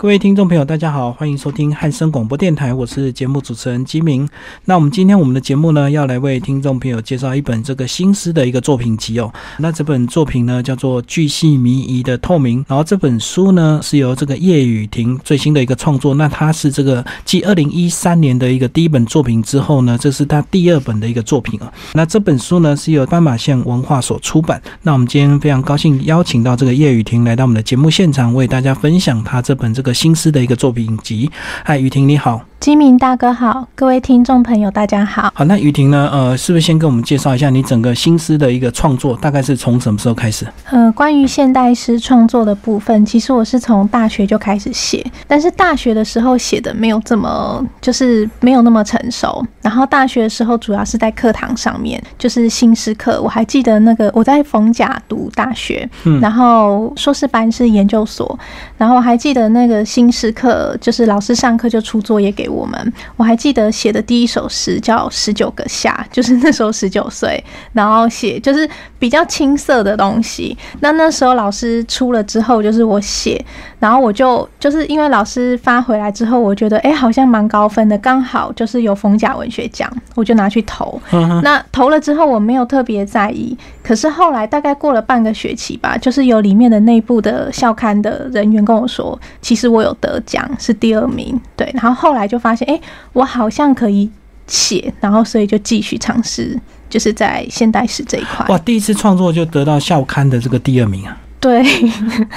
各位听众朋友，大家好，欢迎收听汉声广播电台，我是节目主持人基明。那我们今天我们的节目呢，要来为听众朋友介绍一本这个新诗的一个作品集哦。那这本作品呢，叫做《巨细靡遗的透明》。然后这本书呢，是由这个叶雨婷最新的一个创作。那它是这个继二零一三年的一个第一本作品之后呢，这是他第二本的一个作品啊。那这本书呢，是由斑马线文化所出版。那我们今天非常高兴邀请到这个叶雨婷来到我们的节目现场，为大家分享他这本这个。新诗的一个作品集，嗨，雨婷你好。金明大哥好，各位听众朋友大家好。好，那雨婷呢？呃，是不是先跟我们介绍一下你整个新诗的一个创作，大概是从什么时候开始？呃，关于现代诗创作的部分，其实我是从大学就开始写，但是大学的时候写的没有这么，就是没有那么成熟。然后大学的时候主要是在课堂上面，就是新诗课。我还记得那个我在逢甲读大学，然后硕士班是研究所，然后我还记得那个新诗课，就是老师上课就出作业给。我们我还记得写的第一首诗叫《十九个夏》，就是那时候十九岁，然后写就是比较青涩的东西。那那时候老师出了之后，就是我写，然后我就就是因为老师发回来之后，我觉得哎好像蛮高分的，刚好就是有逢甲文学奖，我就拿去投。那投了之后我没有特别在意，可是后来大概过了半个学期吧，就是有里面的内部的校刊的人员跟我说，其实我有得奖，是第二名。对，然后后来就。发现哎，我好像可以写，然后所以就继续尝试，就是在现代史这一块。哇，第一次创作就得到校刊的这个第二名啊！对，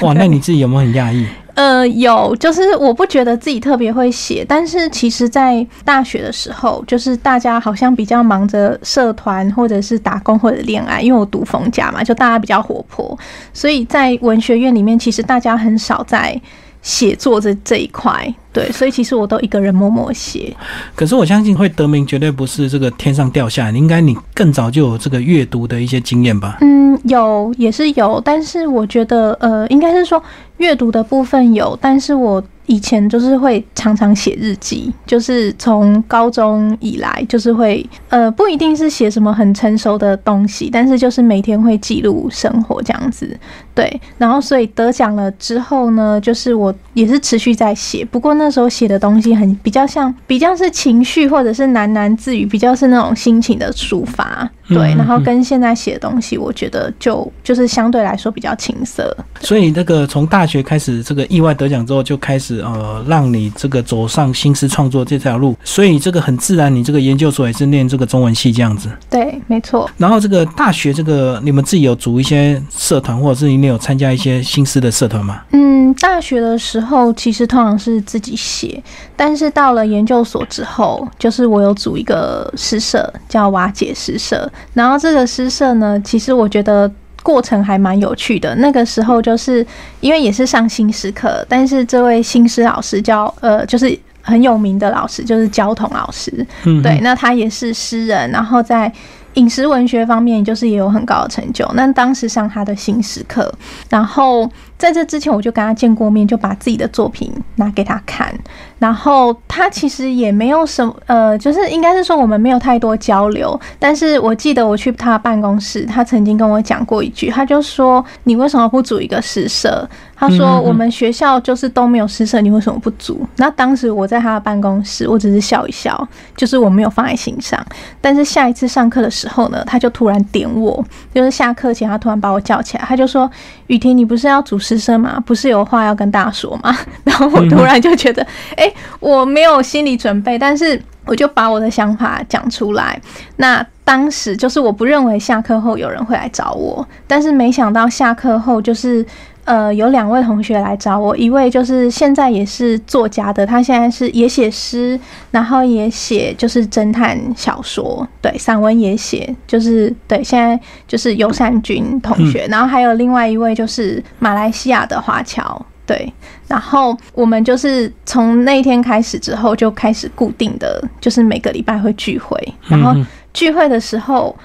哇，那你自己有没有很讶异？呃，有，就是我不觉得自己特别会写，但是其实，在大学的时候，就是大家好像比较忙着社团或者是打工或者恋爱，因为我读逢甲嘛，就大家比较活泼，所以在文学院里面，其实大家很少在。写作这这一块，对，所以其实我都一个人默默写。可是我相信会得名绝对不是这个天上掉下来，应该你更早就有这个阅读的一些经验吧？嗯，有也是有，但是我觉得呃，应该是说阅读的部分有，但是我。以前就是会常常写日记，就是从高中以来，就是会呃不一定是写什么很成熟的东西，但是就是每天会记录生活这样子。对，然后所以得奖了之后呢，就是我也是持续在写，不过那时候写的东西很比较像比较是情绪或者是喃喃自语，比较是那种心情的抒发。对，然后跟现在写的东西，我觉得就就是相对来说比较青涩。所以那个从大学开始，这个意外得奖之后，就开始呃，让你这个走上新诗创作这条路。所以这个很自然，你这个研究所也是念这个中文系这样子。对，没错。然后这个大学这个你们自己有组一些社团，或者是你有参加一些新诗的社团吗？嗯，大学的时候其实通常是自己写，但是到了研究所之后，就是我有组一个诗社，叫瓦解诗社。然后这个诗社呢，其实我觉得过程还蛮有趣的。那个时候就是因为也是上新诗课，但是这位新诗老师叫呃，就是很有名的老师，就是焦桐老师。嗯，对，那他也是诗人，然后在饮食文学方面就是也有很高的成就。那当时上他的新诗课，然后在这之前我就跟他见过面，就把自己的作品拿给他看。然后他其实也没有什么，呃，就是应该是说我们没有太多交流。但是我记得我去他办公室，他曾经跟我讲过一句，他就说：“你为什么不组一个诗社？”他说：“我们学校就是都没有诗社，你为什么不组？”那当时我在他的办公室，我只是笑一笑，就是我没有放在心上。但是下一次上课的时候呢，他就突然点我，就是下课前他突然把我叫起来，他就说：“雨婷，你不是要组诗社吗？不是有话要跟大家说吗？” 然后我突然就觉得，哎。我没有心理准备，但是我就把我的想法讲出来。那当时就是我不认为下课后有人会来找我，但是没想到下课后就是呃有两位同学来找我，一位就是现在也是作家的，他现在是也写诗，然后也写就是侦探小说，对，散文也写，就是对，现在就是尤善君同学，然后还有另外一位就是马来西亚的华侨。对，然后我们就是从那一天开始之后，就开始固定的，就是每个礼拜会聚会。然后聚会的时候，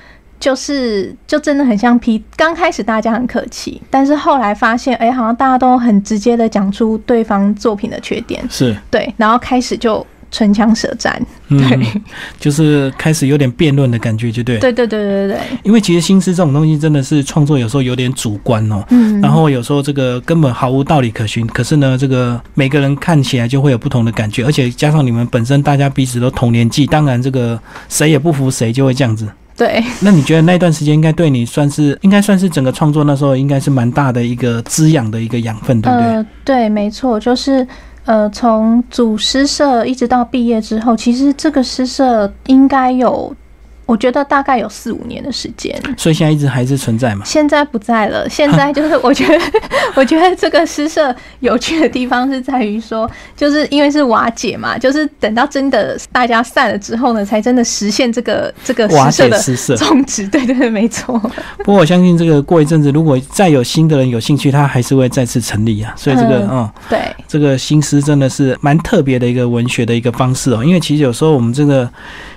就是就真的很像 P。刚开始大家很客气，但是后来发现，哎，好像大家都很直接的讲出对方作品的缺点。是对，然后开始就。唇枪舌战。嗯，就是开始有点辩论的感觉，就对。对对对对对。因为其实心思这种东西真的是创作有时候有点主观哦。嗯。然后有时候这个根本毫无道理可循，可是呢，这个每个人看起来就会有不同的感觉，而且加上你们本身大家彼此都同年纪，当然这个谁也不服谁，就会这样子。对。那你觉得那段时间应该对你算是应该算是整个创作那时候应该是蛮大的一个滋养的一个养分，对不对？呃，对，没错，就是。呃，从组诗社一直到毕业之后，其实这个诗社应该有。我觉得大概有四五年的时间，所以现在一直还是存在嘛？现在不在了。现在就是 我觉得，我觉得这个诗社有趣的地方是在于说，就是因为是瓦解嘛，就是等到真的大家散了之后呢，才真的实现这个这个诗社的宗旨。对对对，没错。不过我相信这个过一阵子，如果再有新的人有兴趣，他还是会再次成立啊。所以这个嗯，对，这个新诗真的是蛮特别的一个文学的一个方式哦。因为其实有时候我们这个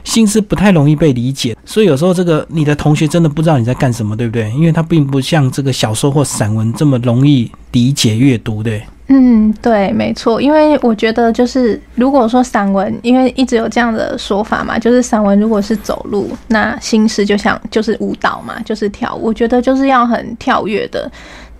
新诗不太容易被理解。所以有时候这个你的同学真的不知道你在干什么，对不对？因为他并不像这个小说或散文这么容易理解阅读，对。嗯，对，没错。因为我觉得就是如果说散文，因为一直有这样的说法嘛，就是散文如果是走路，那心思就像就是舞蹈嘛，就是跳。我觉得就是要很跳跃的。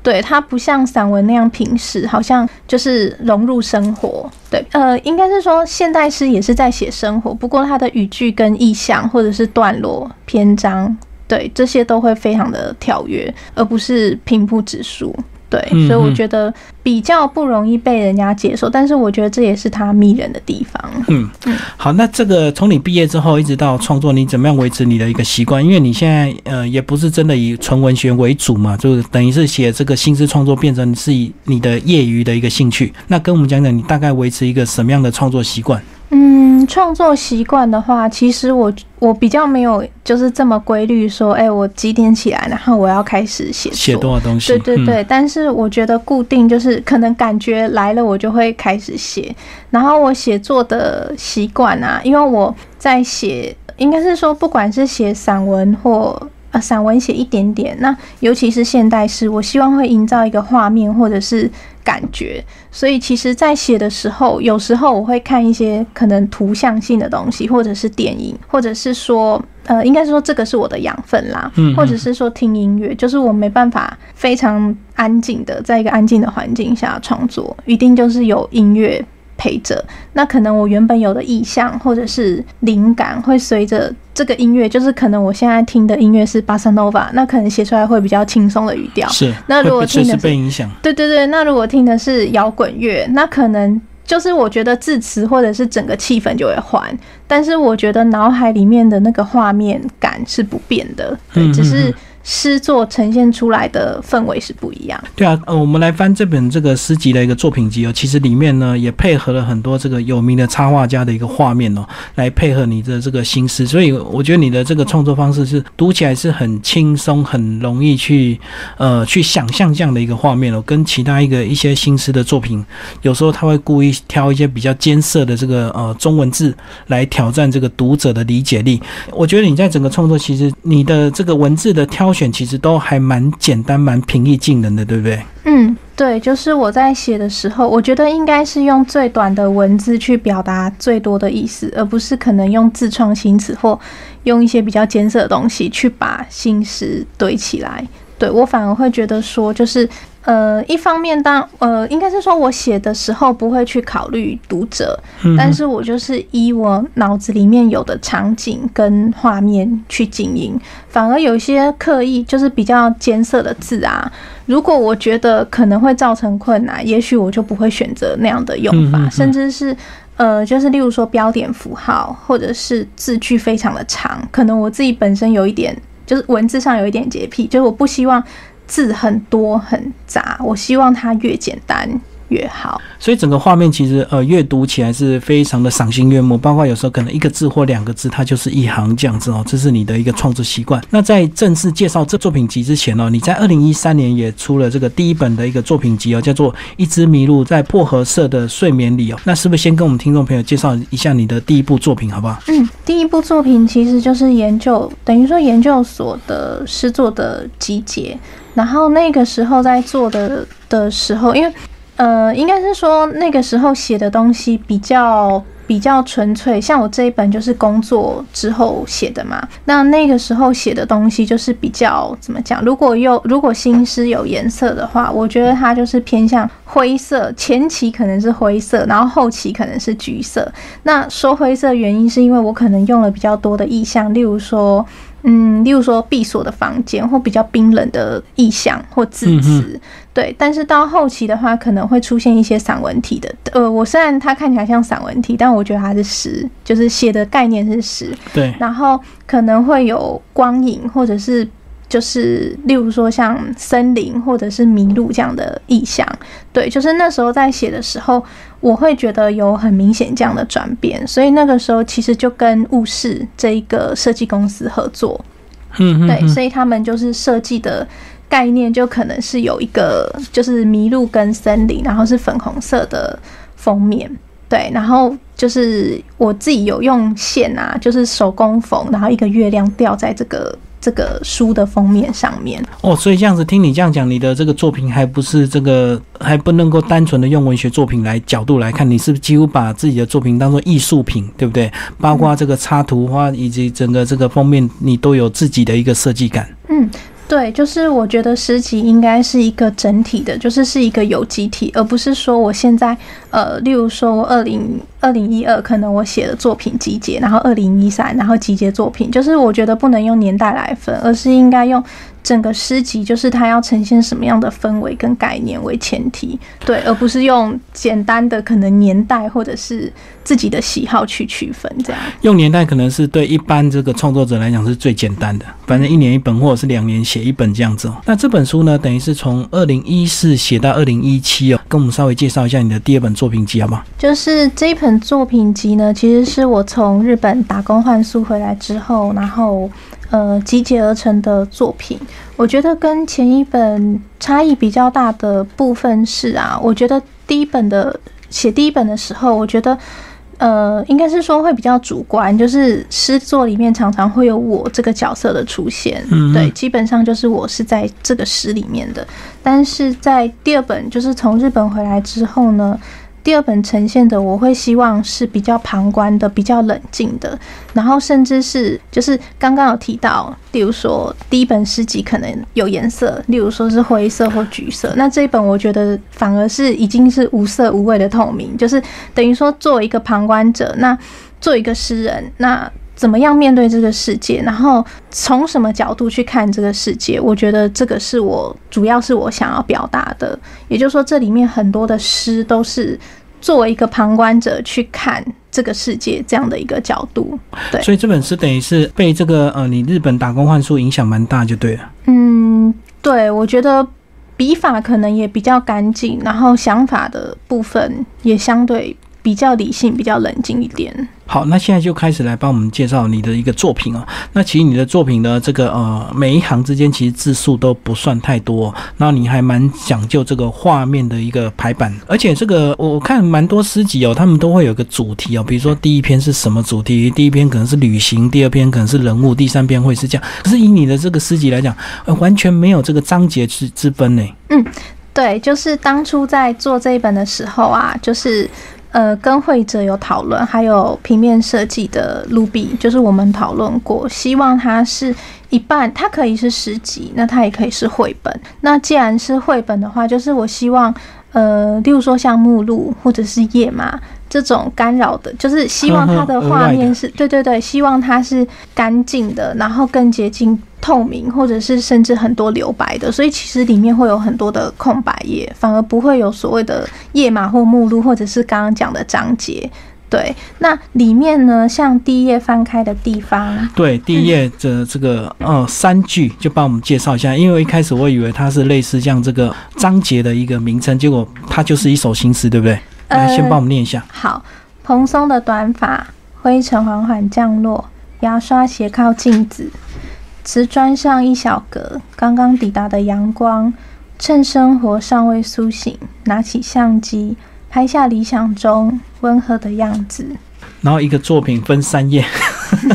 对，它不像散文那样平实，好像就是融入生活。对，呃，应该是说现代诗也是在写生活，不过它的语句跟意象或者是段落、篇章，对这些都会非常的跳跃，而不是平铺直述。对，所以我觉得比较不容易被人家接受，但是我觉得这也是他迷人的地方。嗯嗯，好，那这个从你毕业之后一直到创作，你怎么样维持你的一个习惯？因为你现在呃也不是真的以纯文学为主嘛，就等于是写这个新诗创作变成是以你的业余的一个兴趣。那跟我们讲讲，你大概维持一个什么样的创作习惯？嗯，创作习惯的话，其实我我比较没有就是这么规律，说，哎，我几点起来，然后我要开始写写多少东西？对对对。但是我觉得固定就是可能感觉来了，我就会开始写。然后我写作的习惯啊，因为我在写，应该是说，不管是写散文或。啊，散文写一点点，那尤其是现代诗，我希望会营造一个画面或者是感觉，所以其实，在写的时候，有时候我会看一些可能图像性的东西，或者是电影，或者是说，呃，应该是说这个是我的养分啦，嗯，或者是说听音乐，就是我没办法非常安静的在一个安静的环境下创作，一定就是有音乐。陪着，那可能我原本有的意向或者是灵感，会随着这个音乐，就是可能我现在听的音乐是巴塞诺瓦，那可能写出来会比较轻松的语调。是，那如果听的是被影响，对对对，那如果听的是摇滚乐，那可能就是我觉得字词或者是整个气氛就会换，但是我觉得脑海里面的那个画面感是不变的，对，只是。诗作呈现出来的氛围是不一样。对啊，呃，我们来翻这本这个诗集的一个作品集哦，其实里面呢也配合了很多这个有名的插画家的一个画面哦，来配合你的这个心思。所以我觉得你的这个创作方式是读起来是很轻松，很容易去呃去想象这样的一个画面哦。跟其他一个一些新诗的作品，有时候他会故意挑一些比较艰涩的这个呃中文字来挑战这个读者的理解力。我觉得你在整个创作，其实你的这个文字的挑。挑选其实都还蛮简单、蛮平易近人的，对不对？嗯，对，就是我在写的时候，我觉得应该是用最短的文字去表达最多的意思，而不是可能用自创新词或用一些比较艰涩的东西去把心思堆起来。对我反而会觉得说，就是。呃，一方面当呃，应该是说我写的时候不会去考虑读者，但是我就是依我脑子里面有的场景跟画面去经营，反而有一些刻意就是比较艰涩的字啊，如果我觉得可能会造成困难，也许我就不会选择那样的用法，甚至是呃，就是例如说标点符号或者是字句非常的长，可能我自己本身有一点就是文字上有一点洁癖，就是我不希望。字很多很杂，我希望它越简单。越好，所以整个画面其实呃阅读起来是非常的赏心悦目，包括有时候可能一个字或两个字，它就是一行这样子哦，这是你的一个创作习惯。那在正式介绍这作品集之前哦，你在二零一三年也出了这个第一本的一个作品集哦，叫做《一只麋鹿在薄荷色的睡眠里》哦。那是不是先跟我们听众朋友介绍一下你的第一部作品好不好？嗯，第一部作品其实就是研究，等于说研究所的诗作的集结，然后那个时候在做的的时候，因为。呃，应该是说那个时候写的东西比较比较纯粹，像我这一本就是工作之后写的嘛。那那个时候写的东西就是比较怎么讲？如果有如果心思有颜色的话，我觉得它就是偏向灰色，前期可能是灰色，然后后期可能是橘色。那说灰色原因是因为我可能用了比较多的意象，例如说。嗯，例如说闭锁的房间，或比较冰冷的意象或字词，对。但是到后期的话，可能会出现一些散文体的。呃，我虽然它看起来像散文体，但我觉得它是诗，就是写的概念是诗。对。然后可能会有光影，或者是。就是例如说像森林或者是麋鹿这样的意象，对，就是那时候在写的时候，我会觉得有很明显这样的转变，所以那个时候其实就跟雾室这一个设计公司合作，嗯，对，所以他们就是设计的概念就可能是有一个就是麋鹿跟森林，然后是粉红色的封面，对，然后就是我自己有用线啊，就是手工缝，然后一个月亮吊在这个。这个书的封面上面哦，所以这样子听你这样讲，你的这个作品还不是这个还不能够单纯的用文学作品来角度来看，你是不是几乎把自己的作品当做艺术品，对不对？包括这个插图画以及整个这个封面，你都有自己的一个设计感。嗯。对，就是我觉得诗集应该是一个整体的，就是是一个有机体，而不是说我现在，呃，例如说我二零二零一二可能我写的作品集结，然后二零一三然后集结作品，就是我觉得不能用年代来分，而是应该用。整个诗集就是它要呈现什么样的氛围跟概念为前提，对，而不是用简单的可能年代或者是自己的喜好去区分这样。用年代可能是对一般这个创作者来讲是最简单的，反正一年一本或者是两年写一本这样子哦。那这本书呢，等于是从二零一四写到二零一七哦，跟我们稍微介绍一下你的第二本作品集好不好？就是这一本作品集呢，其实是我从日本打工换宿回来之后，然后。呃，集结而成的作品，我觉得跟前一本差异比较大的部分是啊，我觉得第一本的写第一本的时候，我觉得呃，应该是说会比较主观，就是诗作里面常常会有我这个角色的出现，对，基本上就是我是在这个诗里面的，但是在第二本就是从日本回来之后呢。第二本呈现的，我会希望是比较旁观的、比较冷静的，然后甚至是就是刚刚有提到，例如说第一本诗集可能有颜色，例如说是灰色或橘色，那这一本我觉得反而是已经是无色无味的透明，就是等于说作为一个旁观者，那作为一个诗人，那怎么样面对这个世界，然后从什么角度去看这个世界，我觉得这个是我主要是我想要表达的，也就是说这里面很多的诗都是。作为一个旁观者去看这个世界这样的一个角度，对，所以这本诗等于是被这个呃你日本打工换书影响蛮大，就对了。嗯，对，我觉得笔法可能也比较干净，然后想法的部分也相对比较理性、比较冷静一点。好，那现在就开始来帮我们介绍你的一个作品哦。那其实你的作品呢，这个呃，每一行之间其实字数都不算太多，那你还蛮讲究这个画面的一个排版，而且这个我看蛮多诗集哦，他们都会有个主题哦，比如说第一篇是什么主题，第一篇可能是旅行，第二篇可能是人物，第三篇会是这样。可是以你的这个诗集来讲，完全没有这个章节之之分呢。嗯，对，就是当初在做这一本的时候啊，就是。呃，跟会者有讨论，还有平面设计的卢比，就是我们讨论过，希望它是一半，它可以是诗集，那它也可以是绘本。那既然是绘本的话，就是我希望，呃，例如说像目录或者是页码这种干扰的，就是希望它的画面是对对 对，希望它是干净的，然后更接近。透明，或者是甚至很多留白的，所以其实里面会有很多的空白页，反而不会有所谓的页码或目录，或者是刚刚讲的章节。对，那里面呢，像第一页翻开的地方，对，第一页的这个呃三句，就帮我们介绍一下，因为一开始我以为它是类似像这个章节的一个名称，结果它就是一首新诗，对不对？来，先帮我们念一下。好，蓬松的短发，灰尘缓缓降落，牙刷斜靠镜子。瓷砖上一小格，刚刚抵达的阳光，趁生活尚未苏醒，拿起相机拍下理想中温和的样子。然后一个作品分三页，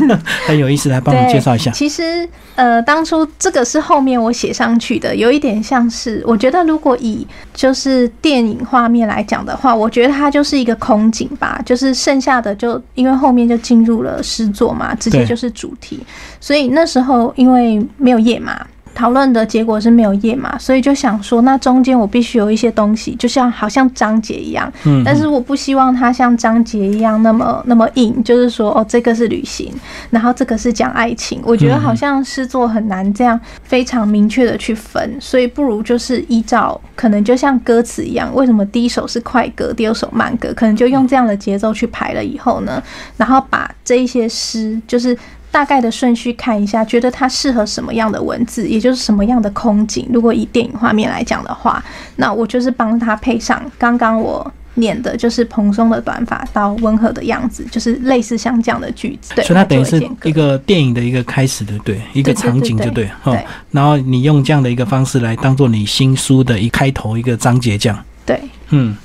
很有意思，来帮我们介绍一下。其实，呃，当初这个是后面我写上去的，有一点像是，我觉得如果以就是电影画面来讲的话，我觉得它就是一个空景吧，就是剩下的就因为后面就进入了诗作嘛，直接就是主题，所以那时候因为没有页码。讨论的结果是没有页码，所以就想说，那中间我必须有一些东西，就像好像章节一样，嗯，但是我不希望它像章节一样那么那么硬，就是说，哦，这个是旅行，然后这个是讲爱情，我觉得好像诗作很难这样非常明确的去分，所以不如就是依照可能就像歌词一样，为什么第一首是快歌，第二首慢歌，可能就用这样的节奏去排了以后呢，然后把这一些诗就是。大概的顺序看一下，觉得它适合什么样的文字，也就是什么样的空景。如果以电影画面来讲的话，那我就是帮他配上刚刚我念的，就是蓬松的短发到温和的样子，就是类似像这样的句子。对，所以它等于是一个电影的一个开始的，对，一个场景就对。对。然后你用这样的一个方式来当做你新书的一开头一个章节，这样。对。嗯。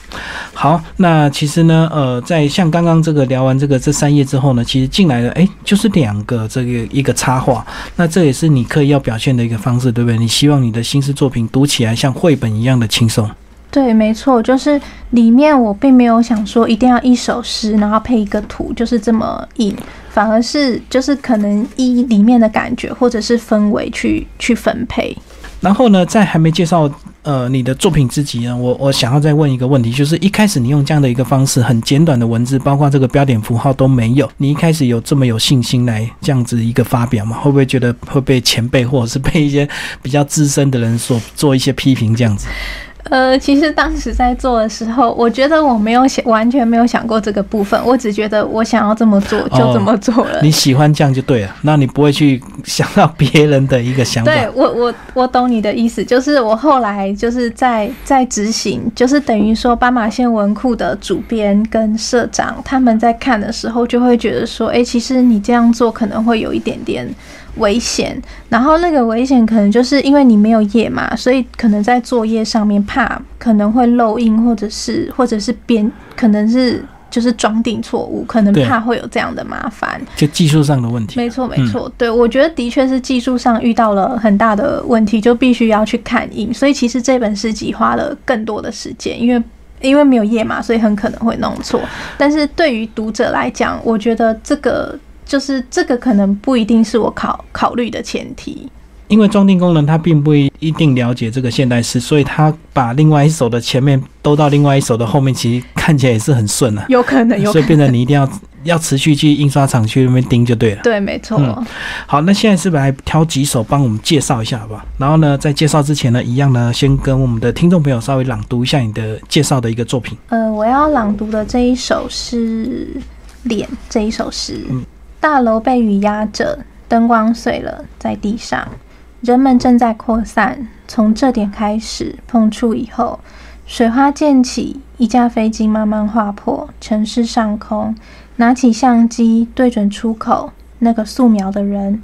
好，那其实呢，呃，在像刚刚这个聊完这个这三页之后呢，其实进来的哎，就是两个这个一个插画，那这也是你刻意要表现的一个方式，对不对？你希望你的新诗作品读起来像绘本一样的轻松。对，没错，就是里面我并没有想说一定要一首诗，然后配一个图，就是这么硬，反而是就是可能依里面的感觉或者是氛围去去分配。然后呢，在还没介绍呃你的作品之集呢，我我想要再问一个问题，就是一开始你用这样的一个方式，很简短的文字，包括这个标点符号都没有，你一开始有这么有信心来这样子一个发表吗？会不会觉得会被前辈或者是被一些比较资深的人所做一些批评这样子？呃，其实当时在做的时候，我觉得我没有想，完全没有想过这个部分。我只觉得我想要这么做，就这么做了。你喜欢这样就对了，那你不会去想到 别人的一个想法。对我，我我懂你的意思，就是我后来就是在在执行，就是等于说斑马线文库的主编跟社长他们在看的时候，就会觉得说，哎，其实你这样做可能会有一点点。危险，然后那个危险可能就是因为你没有页嘛，所以可能在作业上面怕可能会漏印，或者是或者是编，可能是就是装订错误，可能怕会有这样的麻烦，就技术上的问题。没错，没错，对我觉得的确是技术上遇到了很大的问题，就必须要去看印，所以其实这本诗集花了更多的时间，因为因为没有页码，所以很可能会弄错。但是对于读者来讲，我觉得这个。就是这个可能不一定是我考考虑的前提，因为装订工人他并不一定了解这个现代诗，所以他把另外一首的前面兜到另外一首的后面，其实看起来也是很顺啊。有可能，所以变成你一定要要持续去印刷厂去那边盯就对了。对，没错。好，那现在是不是来挑几首帮我们介绍一下，好不好？然后呢，在介绍之前呢，一样呢，先跟我们的听众朋友稍微朗读一下你的介绍的一个作品。呃，我要朗读的这一首是《脸》这一首诗。大楼被雨压着，灯光碎了，在地上，人们正在扩散。从这点开始，碰触以后，水花溅起，一架飞机慢慢划破城市上空。拿起相机，对准出口，那个素描的人，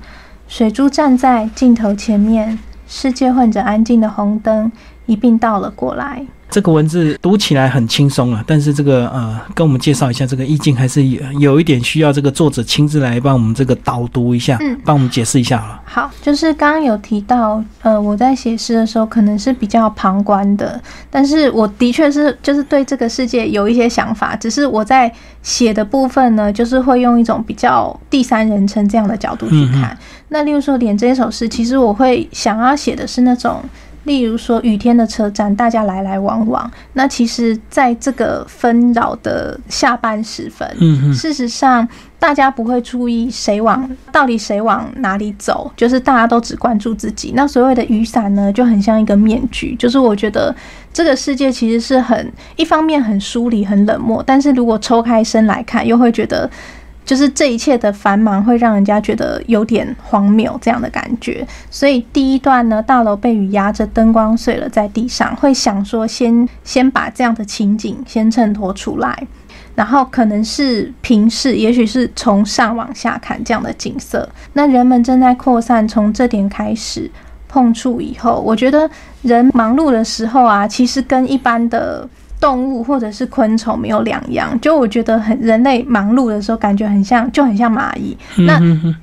水珠站在镜头前面，世界混着安静的红灯，一并倒了过来。这个文字读起来很轻松啊，但是这个呃，跟我们介绍一下这个意境，还是有有一点需要这个作者亲自来帮我们这个导读一下，嗯，帮我们解释一下了。好，就是刚刚有提到，呃，我在写诗的时候可能是比较旁观的，但是我的确是就是对这个世界有一些想法，只是我在写的部分呢，就是会用一种比较第三人称这样的角度去看。那例如说，连这首诗，其实我会想要写的是那种。例如说雨天的车站，大家来来往往。那其实，在这个纷扰的下班时分，嗯事实上，大家不会注意谁往到底谁往哪里走，就是大家都只关注自己。那所谓的雨伞呢，就很像一个面具。就是我觉得这个世界其实是很一方面很疏离、很冷漠，但是如果抽开身来看，又会觉得。就是这一切的繁忙会让人家觉得有点荒谬这样的感觉，所以第一段呢，大楼被雨压着，灯光碎了在地上，会想说先先把这样的情景先衬托出来，然后可能是平视，也许是从上往下看这样的景色。那人们正在扩散，从这点开始碰触以后，我觉得人忙碌的时候啊，其实跟一般的。动物或者是昆虫没有两样。就我觉得很人类忙碌的时候，感觉很像，就很像蚂蚁。那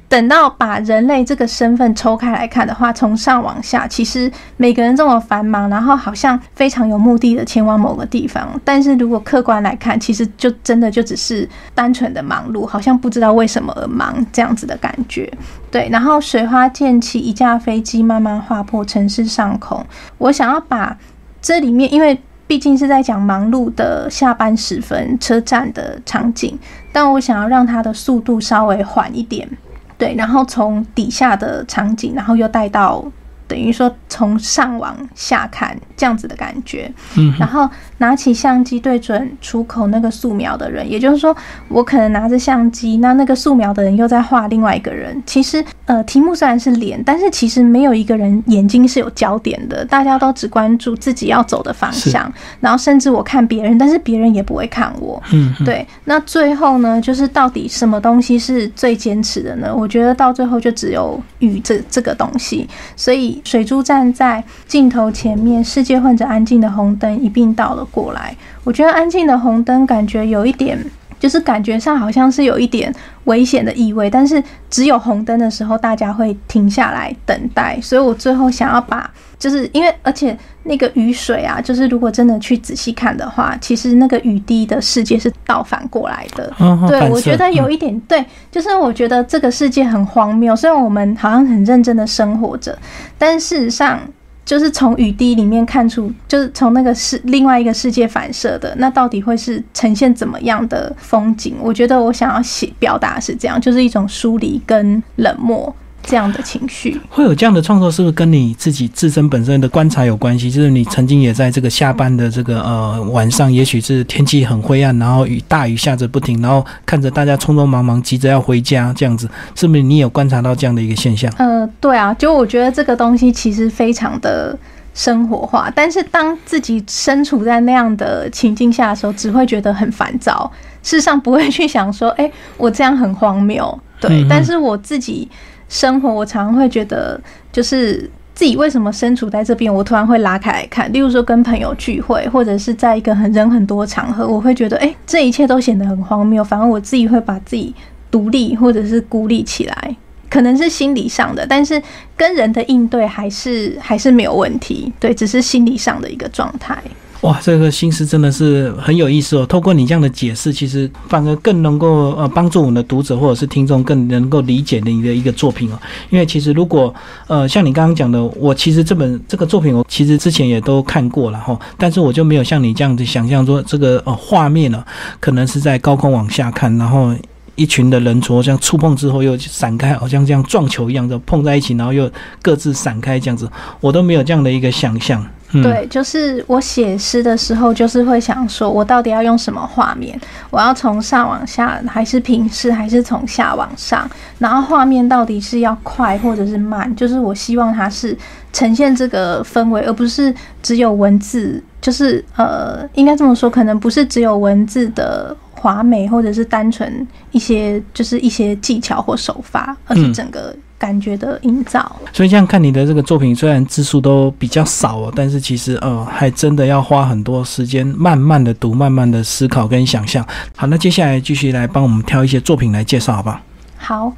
等到把人类这个身份抽开来看的话，从上往下，其实每个人这么繁忙，然后好像非常有目的的前往某个地方。但是如果客观来看，其实就真的就只是单纯的忙碌，好像不知道为什么而忙这样子的感觉。对，然后水花溅起，一架飞机慢慢划破城市上空。我想要把这里面，因为毕竟是在讲忙碌的下班时分车站的场景，但我想要让它的速度稍微缓一点。对，然后从底下的场景，然后又带到。等于说从上往下看这样子的感觉，嗯，然后拿起相机对准出口那个素描的人，也就是说，我可能拿着相机，那那个素描的人又在画另外一个人。其实，呃，题目虽然是脸，但是其实没有一个人眼睛是有焦点的，大家都只关注自己要走的方向，然后甚至我看别人，但是别人也不会看我。嗯，对。那最后呢，就是到底什么东西是最坚持的呢？我觉得到最后就只有雨这这个东西，所以。水珠站在镜头前面，世界混着安静的红灯一并倒了过来。我觉得安静的红灯感觉有一点，就是感觉上好像是有一点危险的意味。但是只有红灯的时候，大家会停下来等待。所以我最后想要把。就是因为，而且那个雨水啊，就是如果真的去仔细看的话，其实那个雨滴的世界是倒反过来的。对，我觉得有一点对，就是我觉得这个世界很荒谬。虽然我们好像很认真的生活着，但事实上，就是从雨滴里面看出，就是从那个世另外一个世界反射的，那到底会是呈现怎么样的风景？我觉得我想要写表达是这样，就是一种疏离跟冷漠。这样的情绪会有这样的创作，是不是跟你自己自身本身的观察有关系？就是你曾经也在这个下班的这个呃晚上，也许是天气很灰暗，然后雨大雨下着不停，然后看着大家匆匆忙忙急着要回家，这样子，是不是你有观察到这样的一个现象？呃，对啊，就我觉得这个东西其实非常的生活化，但是当自己身处在那样的情境下的时候，只会觉得很烦躁，事实上不会去想说，哎，我这样很荒谬，对，但是我自己。生活，我常会觉得，就是自己为什么身处在这边，我突然会拉开来看。例如说，跟朋友聚会，或者是在一个很人很多场合，我会觉得，哎，这一切都显得很荒谬。反而我自己会把自己独立或者是孤立起来，可能是心理上的，但是跟人的应对还是还是没有问题。对，只是心理上的一个状态。哇，这个心思真的是很有意思哦！透过你这样的解释，其实反而更能够呃帮助我们的读者或者是听众更能够理解你的一个作品哦。因为其实如果呃像你刚刚讲的，我其实这本这个作品我其实之前也都看过了哈，但是我就没有像你这样子想象说这个呃画面呢，可能是在高空往下看，然后一群的人从像触碰之后又散开，好像这样撞球一样的碰在一起，然后又各自散开这样子，我都没有这样的一个想象。对，就是我写诗的时候，就是会想说，我到底要用什么画面？我要从上往下，还是平视，还是从下往上？然后画面到底是要快或者是慢？就是我希望它是呈现这个氛围，而不是只有文字。就是呃，应该这么说，可能不是只有文字的华美，或者是单纯一些，就是一些技巧或手法，而是整个。感觉的营造，所以这样看你的这个作品，虽然字数都比较少哦，但是其实呃，还真的要花很多时间，慢慢的读，慢慢的思考跟想象。好，那接下来继续来帮我们挑一些作品来介绍，好不好？好，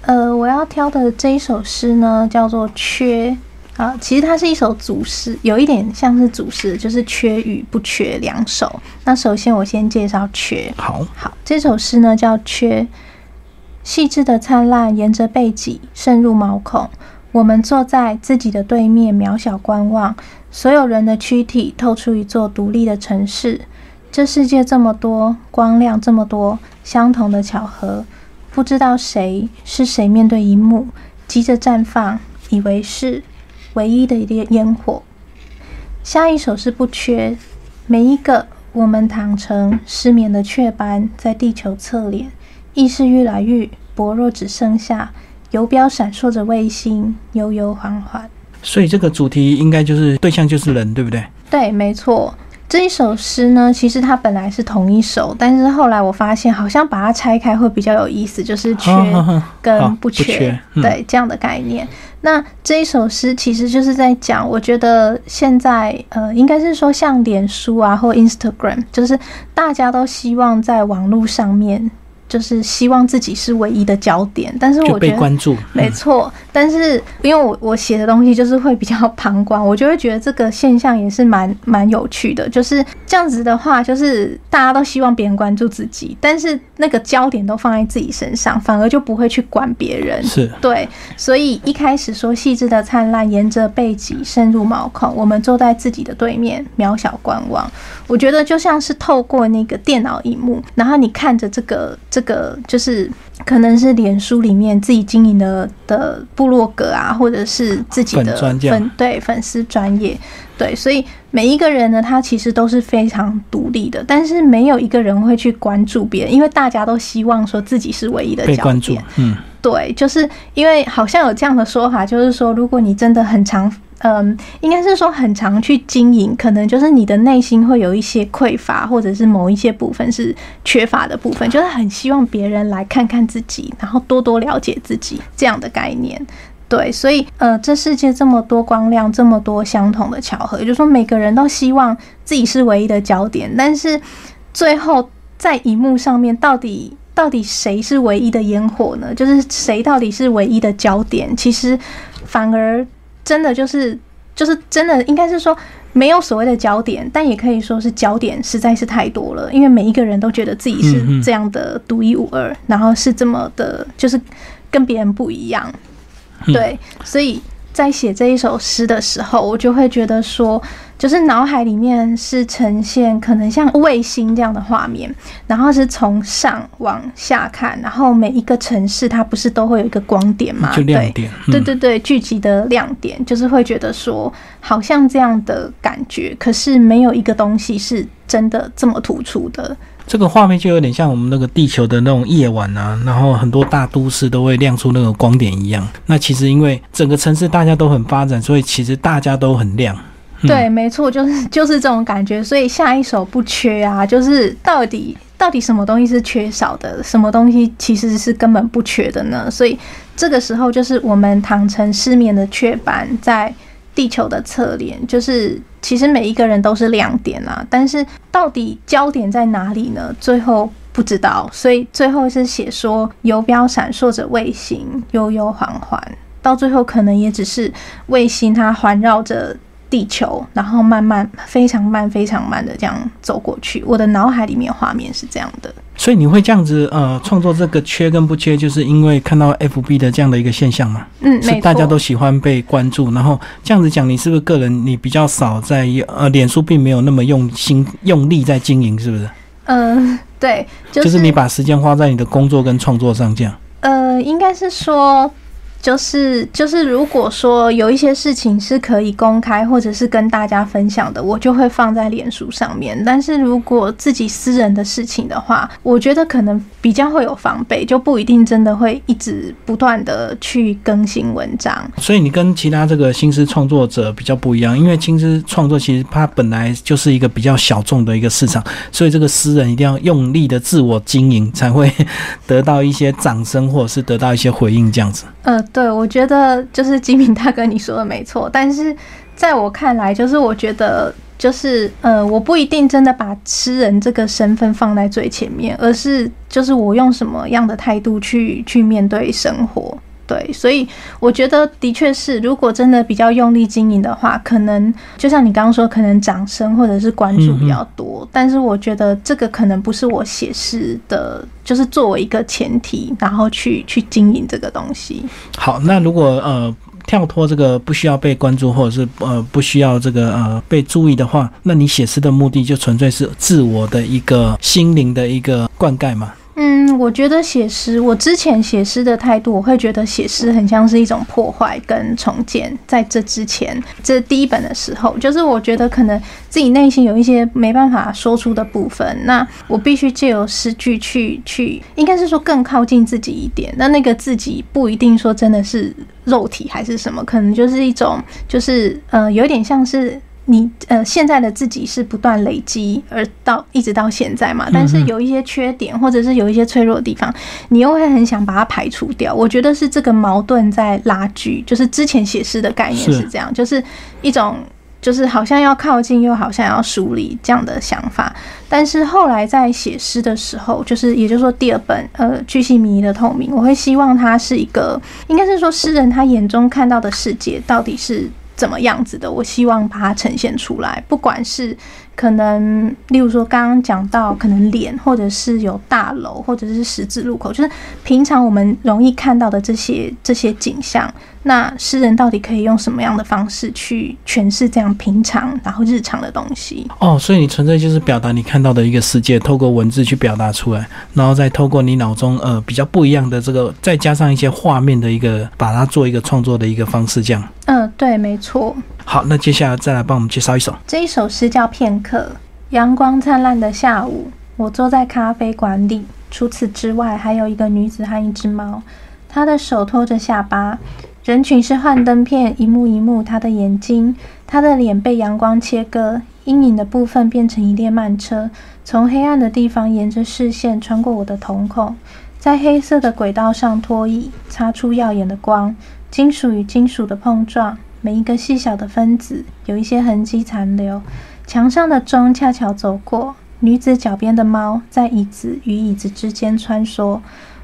呃，我要挑的这一首诗呢，叫做《缺》啊，其实它是一首组诗，有一点像是组诗，就是缺与不缺两首。那首先我先介绍《缺》，好，好，这首诗呢叫《缺》。细致的灿烂沿着背脊渗入毛孔，我们坐在自己的对面，渺小观望。所有人的躯体透出一座独立的城市。这世界这么多光亮，这么多相同的巧合，不知道谁是谁面对一幕，急着绽放，以为是唯一的一列烟火。下一首是不缺每一个我们躺成失眠的雀斑，在地球侧脸。意识愈来愈薄弱，只剩下游标闪烁着卫星，悠悠缓缓。所以这个主题应该就是对象就是人，对不对？对，没错。这一首诗呢，其实它本来是同一首，但是后来我发现好像把它拆开会比较有意思，就是缺跟不缺，对这样的概念。那这一首诗其实就是在讲，我觉得现在呃，应该是说像脸书啊或 Instagram，就是大家都希望在网络上面。就是希望自己是唯一的焦点，但是我觉得没错。但是因为我我写的东西就是会比较旁观，我就会觉得这个现象也是蛮蛮有趣的。就是这样子的话，就是大家都希望别人关注自己，但是那个焦点都放在自己身上，反而就不会去管别人。是对，所以一开始说细致的灿烂，沿着背脊深入毛孔，我们坐在自己的对面，渺小观望。我觉得就像是透过那个电脑荧幕，然后你看着这个。这个就是可能是脸书里面自己经营的的部落格啊，或者是自己的粉对粉丝专业。对，所以每一个人呢，他其实都是非常独立的，但是没有一个人会去关注别人，因为大家都希望说自己是唯一的焦点。嗯，对，就是因为好像有这样的说法，就是说如果你真的很常。嗯，应该是说很常去经营，可能就是你的内心会有一些匮乏，或者是某一些部分是缺乏的部分，就是很希望别人来看看自己，然后多多了解自己这样的概念。对，所以呃，这世界这么多光亮，这么多相同的巧合，也就是说每个人都希望自己是唯一的焦点，但是最后在荧幕上面，到底到底谁是唯一的烟火呢？就是谁到底是唯一的焦点？其实反而。真的就是，就是真的，应该是说没有所谓的焦点，但也可以说是焦点实在是太多了。因为每一个人都觉得自己是这样的独一无二，然后是这么的，就是跟别人不一样。对，所以在写这一首诗的时候，我就会觉得说。就是脑海里面是呈现可能像卫星这样的画面，然后是从上往下看，然后每一个城市它不是都会有一个光点吗？就亮点，对对对，聚集的亮点，就是会觉得说好像这样的感觉，可是没有一个东西是真的这么突出的。这个画面就有点像我们那个地球的那种夜晚啊，然后很多大都市都会亮出那个光点一样。那其实因为整个城市大家都很发展，所以其实大家都很亮。对，没错，就是就是这种感觉，所以下一首不缺啊，就是到底到底什么东西是缺少的，什么东西其实是根本不缺的呢？所以这个时候就是我们唐城失眠的雀斑在地球的侧脸，就是其实每一个人都是亮点啊，但是到底焦点在哪里呢？最后不知道，所以最后是写说游标闪烁着卫星悠悠缓缓，到最后可能也只是卫星它环绕着。地球，然后慢慢、非常慢、非常慢的这样走过去。我的脑海里面画面是这样的。所以你会这样子呃创作这个缺跟不缺，就是因为看到 FB 的这样的一个现象嘛？嗯，是大家都喜欢被关注。然后这样子讲，你是不是个人你比较少在呃脸书，并没有那么用心用力在经营，是不是？嗯，对，就是你把时间花在你的工作跟创作上，这样。呃，应该是说。就是就是，如果说有一些事情是可以公开或者是跟大家分享的，我就会放在脸书上面。但是如果自己私人的事情的话，我觉得可能比较会有防备，就不一定真的会一直不断的去更新文章。所以你跟其他这个新诗创作者比较不一样，因为新诗创作其实它本来就是一个比较小众的一个市场，所以这个诗人一定要用力的自我经营，才会 得到一些掌声或者是得到一些回应这样子。呃，对，我觉得就是金明大哥你说的没错，但是在我看来，就是我觉得就是呃，我不一定真的把吃人这个身份放在最前面，而是就是我用什么样的态度去去面对生活。对，所以我觉得的确是，如果真的比较用力经营的话，可能就像你刚刚说，可能掌声或者是关注比较多。但是我觉得这个可能不是我写诗的，就是作为一个前提，然后去去经营这个东西。好，那如果呃跳脱这个不需要被关注，或者是呃不需要这个呃被注意的话，那你写诗的目的就纯粹是自我的一个心灵的一个灌溉嘛？嗯，我觉得写诗，我之前写诗的态度，我会觉得写诗很像是一种破坏跟重建。在这之前，这第一本的时候，就是我觉得可能自己内心有一些没办法说出的部分，那我必须借由诗句去去，应该是说更靠近自己一点。那那个自己不一定说真的是肉体还是什么，可能就是一种，就是呃，有点像是。你呃现在的自己是不断累积而到一直到现在嘛，但是有一些缺点或者是有一些脆弱的地方，你又会很想把它排除掉。我觉得是这个矛盾在拉锯，就是之前写诗的概念是这样，就是一种。就是好像要靠近，又好像要疏离这样的想法。但是后来在写诗的时候，就是也就是说第二本呃巨细靡遗的透明，我会希望它是一个，应该是说诗人他眼中看到的世界到底是怎么样子的。我希望把它呈现出来，不管是。可能，例如说，刚刚讲到可能脸，或者是有大楼，或者是十字路口，就是平常我们容易看到的这些这些景象。那诗人到底可以用什么样的方式去诠释这样平常然后日常的东西？哦，所以你纯粹就是表达你看到的一个世界，透过文字去表达出来，然后再透过你脑中呃比较不一样的这个，再加上一些画面的一个，把它做一个创作的一个方式，这样。嗯，对，没错。好，那接下来再来帮我们介绍一首。这一首诗叫《片刻》。阳光灿烂的下午，我坐在咖啡馆里。除此之外，还有一个女子和一只猫。她的手托着下巴。人群是幻灯片，一幕一幕。她的眼睛，她的脸被阳光切割，阴影的部分变成一列慢车，从黑暗的地方沿着视线穿过我的瞳孔，在黑色的轨道上拖曳，擦出耀眼的光。金属与金属的碰撞。每一个细小的分子有一些痕迹残留，墙上的钟恰巧走过，女子脚边的猫在椅子与椅子之间穿梭，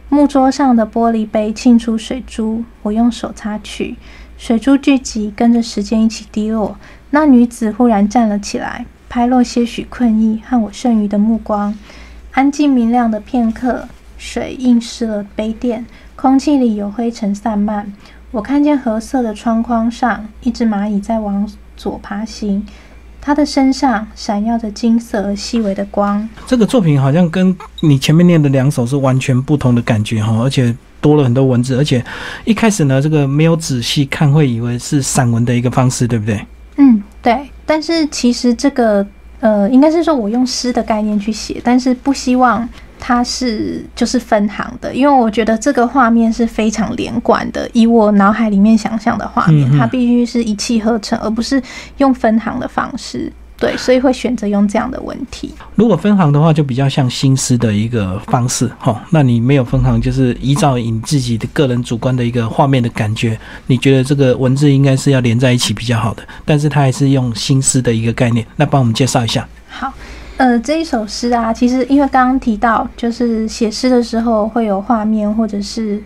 木桌上的玻璃杯沁出水珠，我用手擦去，水珠聚集，跟着时间一起滴落。那女子忽然站了起来，拍落些许困意和我剩余的目光。安静明亮的片刻，水映湿了杯垫，空气里有灰尘散漫。我看见褐色的窗框上一只蚂蚁在往左爬行，它的身上闪耀着金色而细微的光。这个作品好像跟你前面念的两首是完全不同的感觉哈，而且多了很多文字，而且一开始呢，这个没有仔细看会以为是散文的一个方式，对不对？嗯，对。但是其实这个呃，应该是说我用诗的概念去写，但是不希望。它是就是分行的，因为我觉得这个画面是非常连贯的。以我脑海里面想象的画面，它必须是一气呵成，而不是用分行的方式。对，所以会选择用这样的问题。如果分行的话，就比较像新思的一个方式哈。那你没有分行，就是依照你自己的个人主观的一个画面的感觉，你觉得这个文字应该是要连在一起比较好的。但是它还是用新思的一个概念，那帮我们介绍一下。好。呃，这一首诗啊，其实因为刚刚提到，就是写诗的时候会有画面，或者是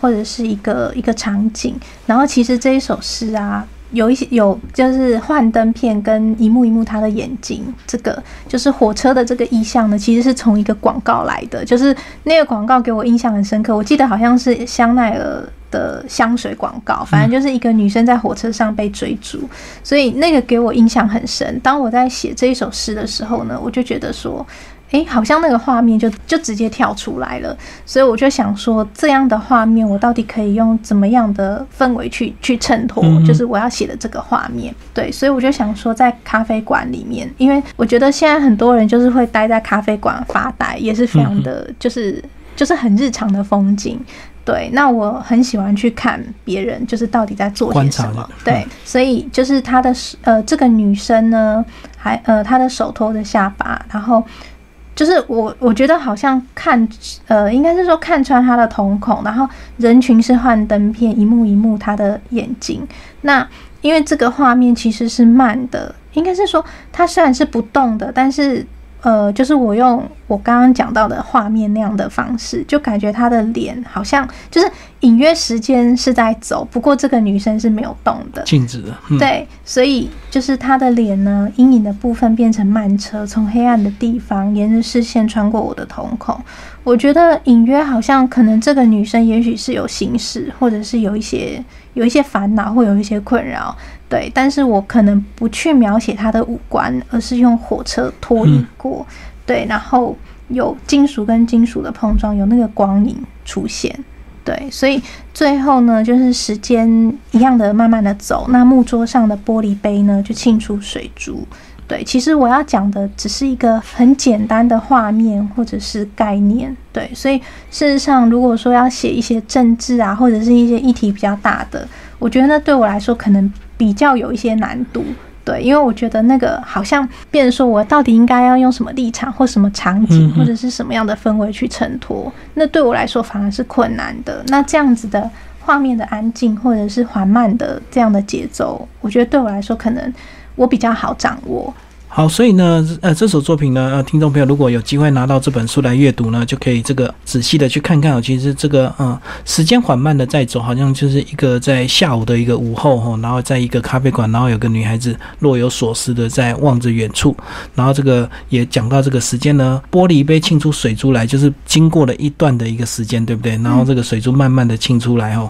或者是一个一个场景。然后其实这一首诗啊，有一些有就是幻灯片跟一幕一幕他的眼睛，这个就是火车的这个意象呢，其实是从一个广告来的，就是那个广告给我印象很深刻。我记得好像是香奈儿。的香水广告，反正就是一个女生在火车上被追逐，所以那个给我印象很深。当我在写这一首诗的时候呢，我就觉得说，诶，好像那个画面就就直接跳出来了。所以我就想说，这样的画面我到底可以用怎么样的氛围去去衬托？就是我要写的这个画面。对，所以我就想说，在咖啡馆里面，因为我觉得现在很多人就是会待在咖啡馆发呆，也是非常的，就是就是很日常的风景。对，那我很喜欢去看别人，就是到底在做些什么。对，所以就是她的呃，这个女生呢，还呃，她的手托着下巴，然后就是我我觉得好像看呃，应该是说看穿她的瞳孔，然后人群是幻灯片，一幕一幕她的眼睛。那因为这个画面其实是慢的，应该是说她虽然是不动的，但是。呃，就是我用我刚刚讲到的画面那样的方式，就感觉她的脸好像就是隐约时间是在走，不过这个女生是没有动的，静止的。对，所以就是她的脸呢，阴影的部分变成慢车，从黑暗的地方沿着视线穿过我的瞳孔。我觉得隐约好像可能这个女生也许是有心事，或者是有一些有一些烦恼，或有一些困扰。对，但是我可能不去描写他的五官，而是用火车拖曳过，对，然后有金属跟金属的碰撞，有那个光影出现，对，所以最后呢，就是时间一样的慢慢的走，那木桌上的玻璃杯呢，就沁出水珠，对，其实我要讲的只是一个很简单的画面或者是概念，对，所以事实上，如果说要写一些政治啊，或者是一些议题比较大的，我觉得那对我来说可能。比较有一些难度，对，因为我觉得那个好像变成说我到底应该要用什么立场或什么场景或者是什么样的氛围去衬托，那对我来说反而是困难的。那这样子的画面的安静或者是缓慢的这样的节奏，我觉得对我来说可能我比较好掌握。好，所以呢，呃，这首作品呢，呃，听众朋友如果有机会拿到这本书来阅读呢，就可以这个仔细的去看看哦。其实这个，嗯，时间缓慢的在走，好像就是一个在下午的一个午后哈，然后在一个咖啡馆，然后有个女孩子若有所思的在望着远处，然后这个也讲到这个时间呢，玻璃杯沁出水珠来，就是经过了一段的一个时间，对不对？然后这个水珠慢慢的沁出来哦，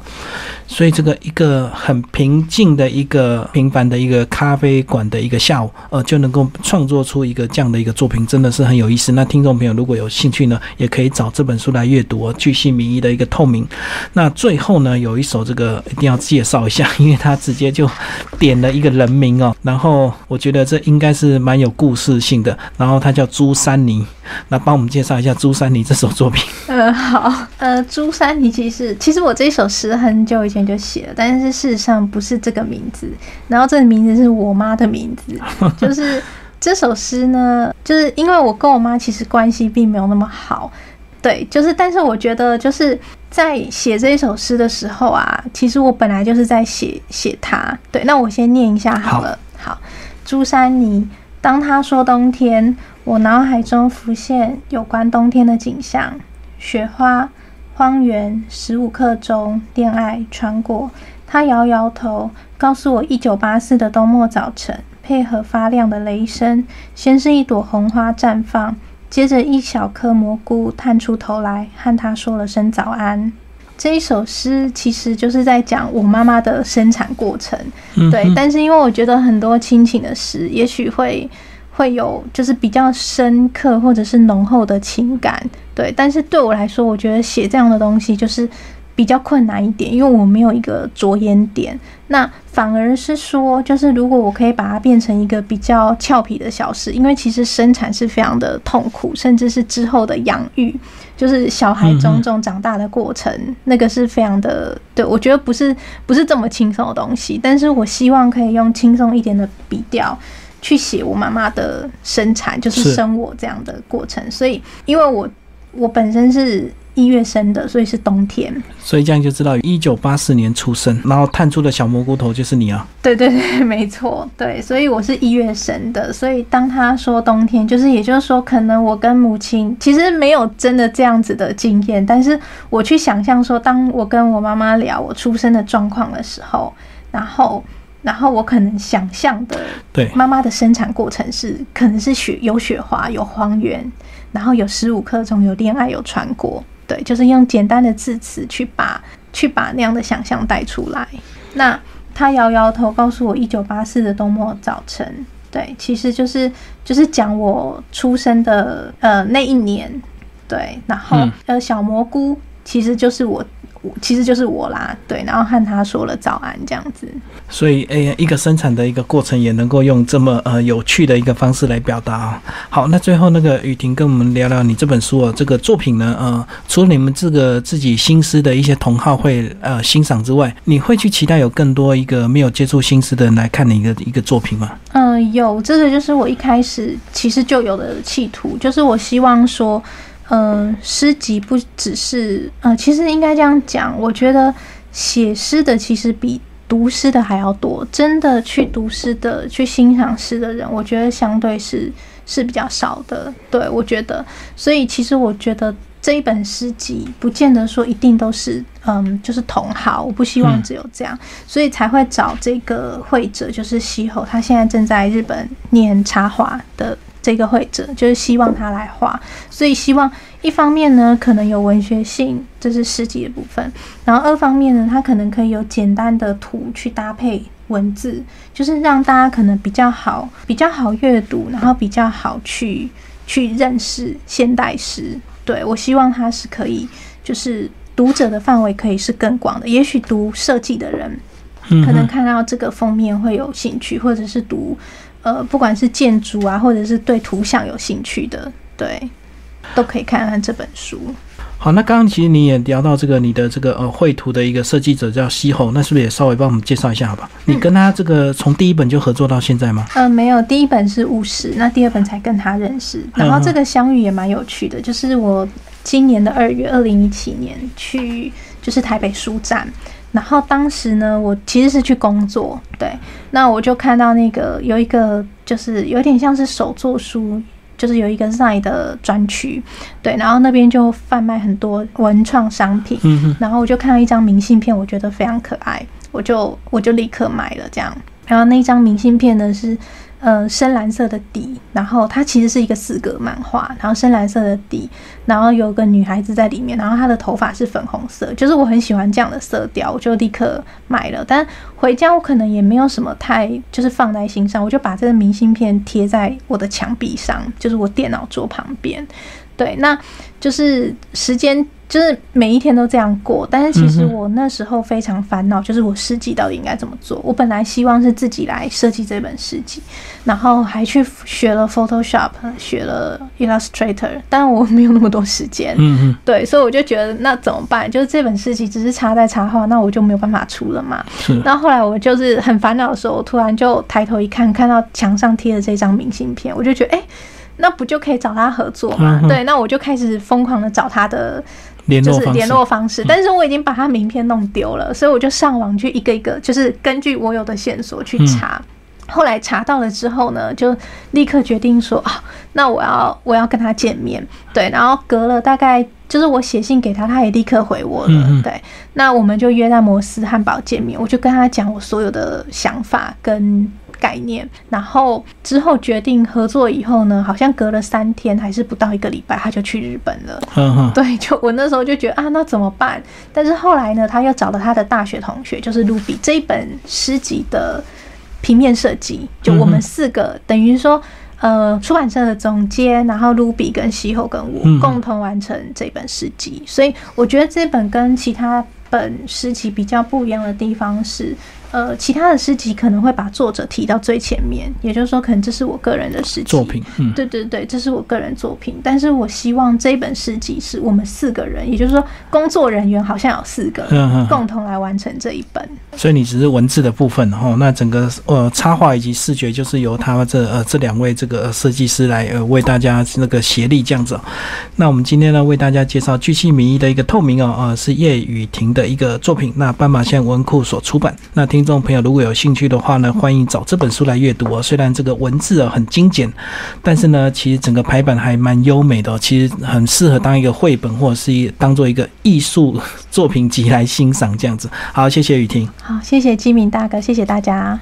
所以这个一个很平静的一个平凡的一个咖啡馆的一个下午，呃，就能够。创作出一个这样的一个作品，真的是很有意思。那听众朋友如果有兴趣呢，也可以找这本书来阅读哦。巨细靡遗的一个透明。那最后呢，有一首这个一定要介绍一下，因为他直接就点了一个人名哦。然后我觉得这应该是蛮有故事性的。然后他叫朱三妮，那帮我们介绍一下朱三妮这首作品。呃，好，呃，朱三妮其实其实我这首诗很久以前就写了，但是事实上不是这个名字。然后这个名字是我妈的名字，就是。这首诗呢，就是因为我跟我妈其实关系并没有那么好，对，就是，但是我觉得就是在写这一首诗的时候啊，其实我本来就是在写写它，对，那我先念一下好了，好，朱珊妮，当他说冬天，我脑海中浮现有关冬天的景象，雪花、荒原、十五刻钟、恋爱、穿过，他摇摇头，告诉我一九八四的冬末早晨。配合发亮的雷声，先是一朵红花绽放，接着一小颗蘑菇探出头来，和他说了声早安。这一首诗其实就是在讲我妈妈的生产过程，对。但是因为我觉得很多亲情的诗，也许会会有就是比较深刻或者是浓厚的情感，对。但是对我来说，我觉得写这样的东西就是。比较困难一点，因为我没有一个着眼点。那反而是说，就是如果我可以把它变成一个比较俏皮的小事，因为其实生产是非常的痛苦，甚至是之后的养育，就是小孩种种长大的过程，那个是非常的。对我觉得不是不是这么轻松的东西，但是我希望可以用轻松一点的笔调去写我妈妈的生产，就是生我这样的过程。所以，因为我我本身是。一月生的，所以是冬天。所以这样就知道，一九八四年出生，然后探出的小蘑菇头就是你啊。对对对，没错，对，所以我是一月生的。所以当他说冬天，就是也就是说，可能我跟母亲其实没有真的这样子的经验，但是我去想象说，当我跟我妈妈聊我出生的状况的时候，然后然后我可能想象的，对妈妈的生产过程是可能是雪有雪花有荒原，然后有十五课中有恋爱有穿过。对，就是用简单的字词去把去把那样的想象带出来。那他摇摇头，告诉我一九八四的冬末早晨。对，其实就是就是讲我出生的呃那一年。对，然后呃小蘑菇其实就是我。其实就是我啦，对，然后和他说了早安这样子。所以，哎，一个生产的一个过程也能够用这么呃有趣的一个方式来表达啊。好，那最后那个雨婷跟我们聊聊你这本书哦，这个作品呢，呃，除了你们这个自己新诗的一些同好会呃欣赏之外，你会去期待有更多一个没有接触新诗的人来看你的一个作品吗？嗯，有，这个就是我一开始其实就有的企图，就是我希望说。呃，诗集不只是呃，其实应该这样讲，我觉得写诗的其实比读诗的还要多。真的去读诗的、去欣赏诗的人，我觉得相对是是比较少的。对我觉得，所以其实我觉得这一本诗集不见得说一定都是嗯，就是同好。我不希望只有这样，所以才会找这个会者，就是西侯，他现在正在日本念插画的。这个会者就是希望他来画，所以希望一方面呢，可能有文学性，这是诗集的部分；然后二方面呢，他可能可以有简单的图去搭配文字，就是让大家可能比较好、比较好阅读，然后比较好去去认识现代诗。对我希望他是可以，就是读者的范围可以是更广的。也许读设计的人，可能看到这个封面会有兴趣，或者是读。呃，不管是建筑啊，或者是对图像有兴趣的，对，都可以看看这本书。好，那刚刚其实你也聊到这个你的这个呃绘图的一个设计者叫西侯，那是不是也稍微帮我们介绍一下好吧？你跟他这个从第一本就合作到现在吗？呃，没有，第一本是务实，那第二本才跟他认识。然后这个相遇也蛮有趣的，就是我今年的二月，二零一七年去就是台北书展，然后当时呢，我其实是去工作，对，那我就看到那个有一个就是有点像是手作书。就是有一个 z 的专区，对，然后那边就贩卖很多文创商品，然后我就看到一张明信片，我觉得非常可爱，我就我就立刻买了这样，然后那张明信片呢是。呃，深蓝色的底，然后它其实是一个四格漫画，然后深蓝色的底，然后有个女孩子在里面，然后她的头发是粉红色，就是我很喜欢这样的色调，我就立刻买了。但回家我可能也没有什么太就是放在心上，我就把这个明信片贴在我的墙壁上，就是我电脑桌旁边。对，那就是时间。就是每一天都这样过，但是其实我那时候非常烦恼，就是我诗集到底应该怎么做。我本来希望是自己来设计这本诗集，然后还去学了 Photoshop，学了 Illustrator，但我没有那么多时间。嗯嗯，对，所以我就觉得那怎么办？就是这本诗集只是插在插画，那我就没有办法出了嘛。是。然后后来我就是很烦恼的时候，我突然就抬头一看，看到墙上贴的这张明信片，我就觉得，哎，那不就可以找他合作嘛？对，那我就开始疯狂的找他的。就是联络方式，但是我已经把他名片弄丢了，所以我就上网去一个一个，就是根据我有的线索去查。后来查到了之后呢，就立刻决定说啊，那我要我要跟他见面。对，然后隔了大概就是我写信给他，他也立刻回我了。对，那我们就约在摩斯汉堡见面，我就跟他讲我所有的想法跟。概念，然后之后决定合作以后呢，好像隔了三天还是不到一个礼拜，他就去日本了。对，就我那时候就觉得啊，那怎么办？但是后来呢，他又找了他的大学同学，就是卢比这一本诗集的平面设计，就我们四个等于说，呃，出版社的总监，然后卢比跟西后跟我共同完成这本诗集。所以我觉得这本跟其他本诗集比较不一样的地方是。呃，其他的诗集可能会把作者提到最前面，也就是说，可能这是我个人的诗集作品。嗯，对对对，这是我个人作品。但是我希望这本诗集是我们四个人，也就是说，工作人员好像有四个，共同来完成这一本。所以你只是文字的部分，哈，那整个呃插画以及视觉就是由他这呃这两位这个设计师来呃为大家那个协力这样子。那我们今天呢为大家介绍巨细迷的一个透明哦，呃是叶雨婷的一个作品，那斑马线文库所出版。那听。听众朋友，如果有兴趣的话呢，欢迎找这本书来阅读哦。虽然这个文字啊很精简，但是呢，其实整个排版还蛮优美的，其实很适合当一个绘本或者是一当做一个艺术作品集来欣赏这样子。好，谢谢雨婷。好，谢谢基明大哥，谢谢大家。